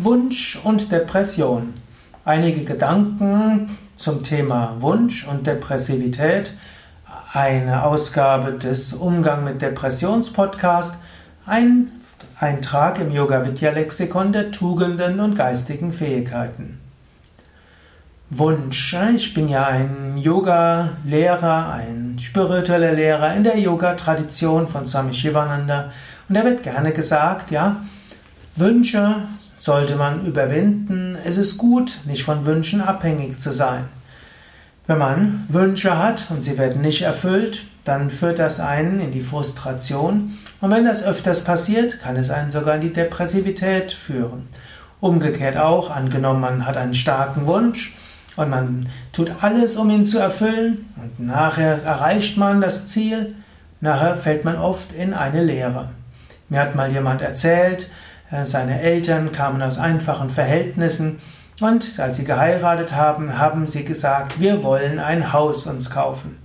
Wunsch und Depression. Einige Gedanken zum Thema Wunsch und Depressivität. Eine Ausgabe des Umgang mit Depressions Podcast. Ein Eintrag im Yoga Vidya Lexikon der Tugenden und geistigen Fähigkeiten. Wunsch. Ich bin ja ein Yoga-Lehrer, ein spiritueller Lehrer in der Yoga-Tradition von Swami Shivananda. Und da wird gerne gesagt, ja, Wünsche sollte man überwinden. Es ist gut, nicht von Wünschen abhängig zu sein. Wenn man Wünsche hat und sie werden nicht erfüllt, dann führt das einen in die Frustration. Und wenn das öfters passiert, kann es einen sogar in die Depressivität führen. Umgekehrt auch, angenommen man hat einen starken Wunsch und man tut alles, um ihn zu erfüllen und nachher erreicht man das Ziel, nachher fällt man oft in eine Leere. Mir hat mal jemand erzählt, äh, seine Eltern kamen aus einfachen Verhältnissen und als sie geheiratet haben, haben sie gesagt, wir wollen ein Haus uns kaufen.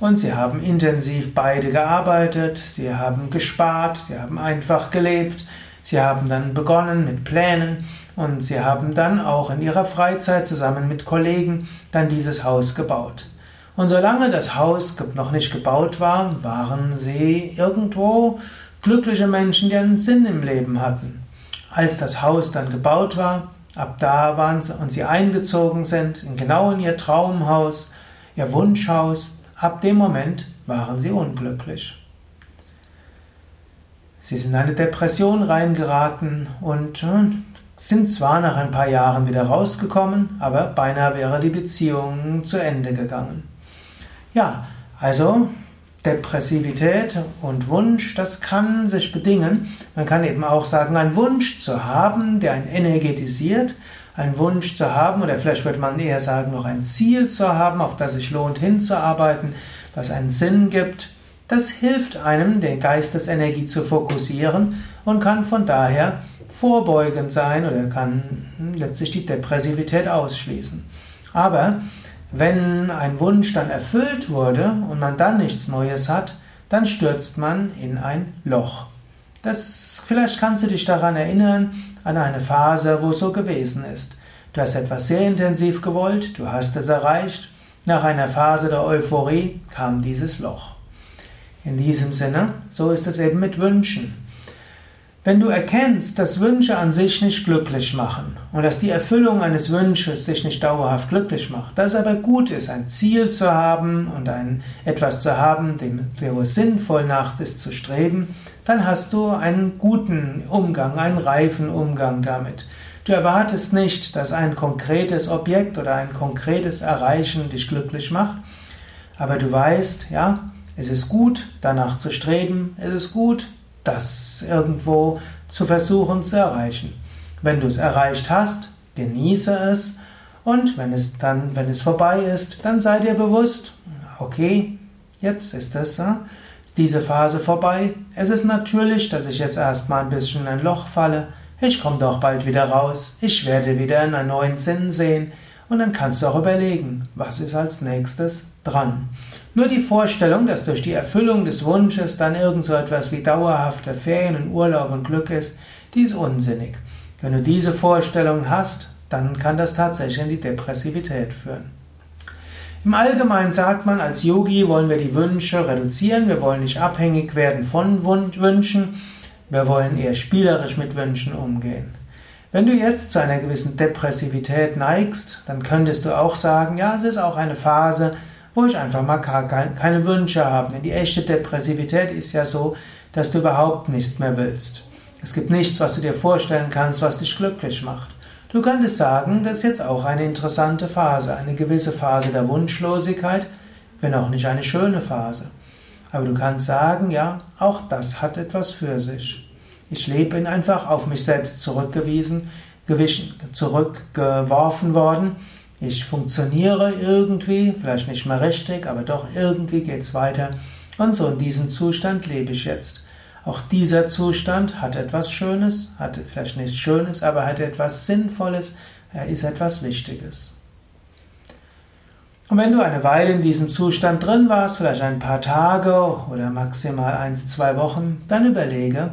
Und sie haben intensiv beide gearbeitet, sie haben gespart, sie haben einfach gelebt, sie haben dann begonnen mit Plänen und sie haben dann auch in ihrer Freizeit zusammen mit Kollegen dann dieses Haus gebaut. Und solange das Haus noch nicht gebaut war, waren sie irgendwo glückliche Menschen, die einen Sinn im Leben hatten. Als das Haus dann gebaut war, ab da waren sie und sie eingezogen sind, in genau in ihr Traumhaus, ihr Wunschhaus, ab dem Moment waren sie unglücklich. Sie sind in eine Depression reingeraten und äh, sind zwar nach ein paar Jahren wieder rausgekommen, aber beinahe wäre die Beziehung zu Ende gegangen. Ja, also Depressivität und Wunsch, das kann sich bedingen. Man kann eben auch sagen, einen Wunsch zu haben, der einen energetisiert, einen Wunsch zu haben, oder vielleicht würde man eher sagen, noch ein Ziel zu haben, auf das sich lohnt hinzuarbeiten, was einen Sinn gibt. Das hilft einem, den Geistesenergie zu fokussieren und kann von daher vorbeugend sein oder kann letztlich die Depressivität ausschließen. Aber wenn ein Wunsch dann erfüllt wurde und man dann nichts Neues hat, dann stürzt man in ein Loch. Das, vielleicht kannst du dich daran erinnern, an eine Phase, wo es so gewesen ist. Du hast etwas sehr intensiv gewollt, du hast es erreicht. Nach einer Phase der Euphorie kam dieses Loch. In diesem Sinne, so ist es eben mit Wünschen. Wenn du erkennst, dass Wünsche an sich nicht glücklich machen und dass die Erfüllung eines Wünsches dich nicht dauerhaft glücklich macht, dass es aber gut ist, ein Ziel zu haben und ein etwas zu haben, dem wo es sinnvoll nach ist zu streben, dann hast du einen guten Umgang, einen reifen Umgang damit. Du erwartest nicht, dass ein konkretes Objekt oder ein konkretes Erreichen dich glücklich macht, aber du weißt, ja, es ist gut, danach zu streben, es ist gut, das irgendwo zu versuchen zu erreichen. Wenn du es erreicht hast, genieße es und wenn es dann, wenn es vorbei ist, dann sei dir bewusst, okay, jetzt ist es, äh, diese Phase vorbei. Es ist natürlich, dass ich jetzt erstmal ein bisschen in ein Loch falle. Ich komme doch bald wieder raus. Ich werde wieder in einen neuen Sinn sehen. Und dann kannst du auch überlegen, was ist als nächstes dran. Nur die Vorstellung, dass durch die Erfüllung des Wunsches dann irgend so etwas wie dauerhafte Ferien und Urlaub und Glück ist, die ist unsinnig. Wenn du diese Vorstellung hast, dann kann das tatsächlich in die Depressivität führen. Im Allgemeinen sagt man, als Yogi wollen wir die Wünsche reduzieren, wir wollen nicht abhängig werden von Wünschen, wir wollen eher spielerisch mit Wünschen umgehen. Wenn du jetzt zu einer gewissen Depressivität neigst, dann könntest du auch sagen, ja, es ist auch eine Phase, ich einfach mal keine Wünsche habe. Denn die echte Depressivität ist ja so, dass du überhaupt nichts mehr willst. Es gibt nichts, was du dir vorstellen kannst, was dich glücklich macht. Du könntest sagen, das ist jetzt auch eine interessante Phase, eine gewisse Phase der Wunschlosigkeit, wenn auch nicht eine schöne Phase. Aber du kannst sagen, ja, auch das hat etwas für sich. Ich lebe bin einfach auf mich selbst zurückgewiesen, zurückgeworfen worden. Ich funktioniere irgendwie, vielleicht nicht mehr richtig, aber doch irgendwie geht's weiter. Und so in diesem Zustand lebe ich jetzt. Auch dieser Zustand hat etwas Schönes, hat vielleicht nichts Schönes, aber hat etwas Sinnvolles, er ist etwas Wichtiges. Und wenn du eine Weile in diesem Zustand drin warst, vielleicht ein paar Tage oder maximal eins, zwei Wochen, dann überlege,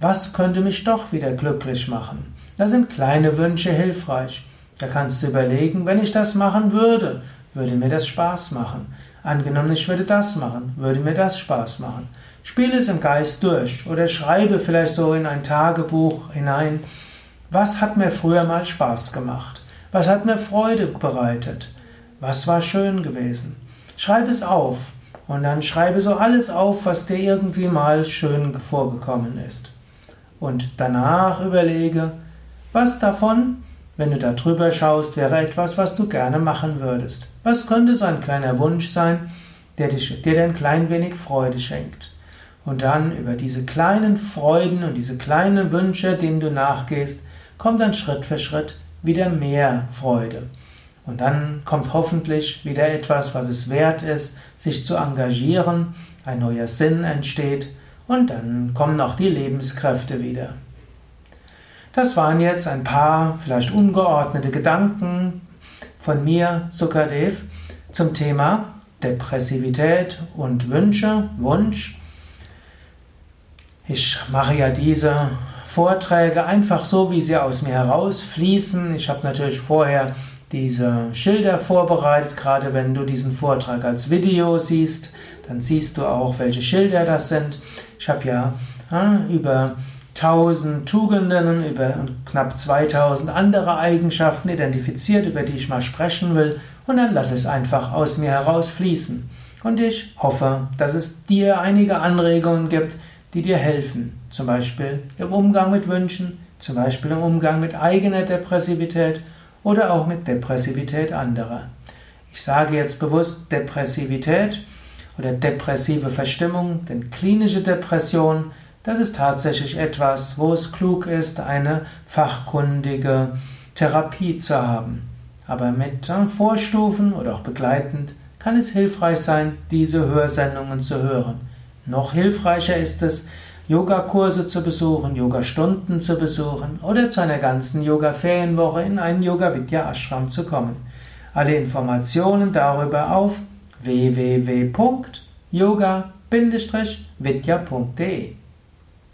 was könnte mich doch wieder glücklich machen? Da sind kleine Wünsche hilfreich. Da kannst du überlegen, wenn ich das machen würde, würde mir das Spaß machen. Angenommen, ich würde das machen, würde mir das Spaß machen. Spiele es im Geist durch oder schreibe vielleicht so in ein Tagebuch hinein, was hat mir früher mal Spaß gemacht? Was hat mir Freude bereitet? Was war schön gewesen? Schreibe es auf und dann schreibe so alles auf, was dir irgendwie mal schön vorgekommen ist. Und danach überlege, was davon wenn du da drüber schaust, wäre etwas, was du gerne machen würdest. Was könnte so ein kleiner Wunsch sein, der, dich, der dir ein klein wenig Freude schenkt? Und dann über diese kleinen Freuden und diese kleinen Wünsche, denen du nachgehst, kommt dann Schritt für Schritt wieder mehr Freude. Und dann kommt hoffentlich wieder etwas, was es wert ist, sich zu engagieren, ein neuer Sinn entsteht und dann kommen auch die Lebenskräfte wieder. Das waren jetzt ein paar vielleicht ungeordnete Gedanken von mir, Sukadev, zum Thema Depressivität und Wünsche, Wunsch. Ich mache ja diese Vorträge einfach so, wie sie aus mir herausfließen. Ich habe natürlich vorher diese Schilder vorbereitet, gerade wenn du diesen Vortrag als Video siehst, dann siehst du auch, welche Schilder das sind. Ich habe ja über 1000 Tugenden, über knapp 2000 andere Eigenschaften identifiziert, über die ich mal sprechen will, und dann lass es einfach aus mir heraus fließen. Und ich hoffe, dass es dir einige Anregungen gibt, die dir helfen, zum Beispiel im Umgang mit Wünschen, zum Beispiel im Umgang mit eigener Depressivität oder auch mit Depressivität anderer. Ich sage jetzt bewusst Depressivität oder depressive Verstimmung, denn klinische Depression das ist tatsächlich etwas, wo es klug ist, eine fachkundige Therapie zu haben. Aber mit Vorstufen oder auch begleitend kann es hilfreich sein, diese Hörsendungen zu hören. Noch hilfreicher ist es, Yogakurse zu besuchen, Yogastunden zu besuchen oder zu einer ganzen Yoga-Ferienwoche in einen Yoga-Vidya-Ashram zu kommen. Alle Informationen darüber auf www.yoga-vidya.de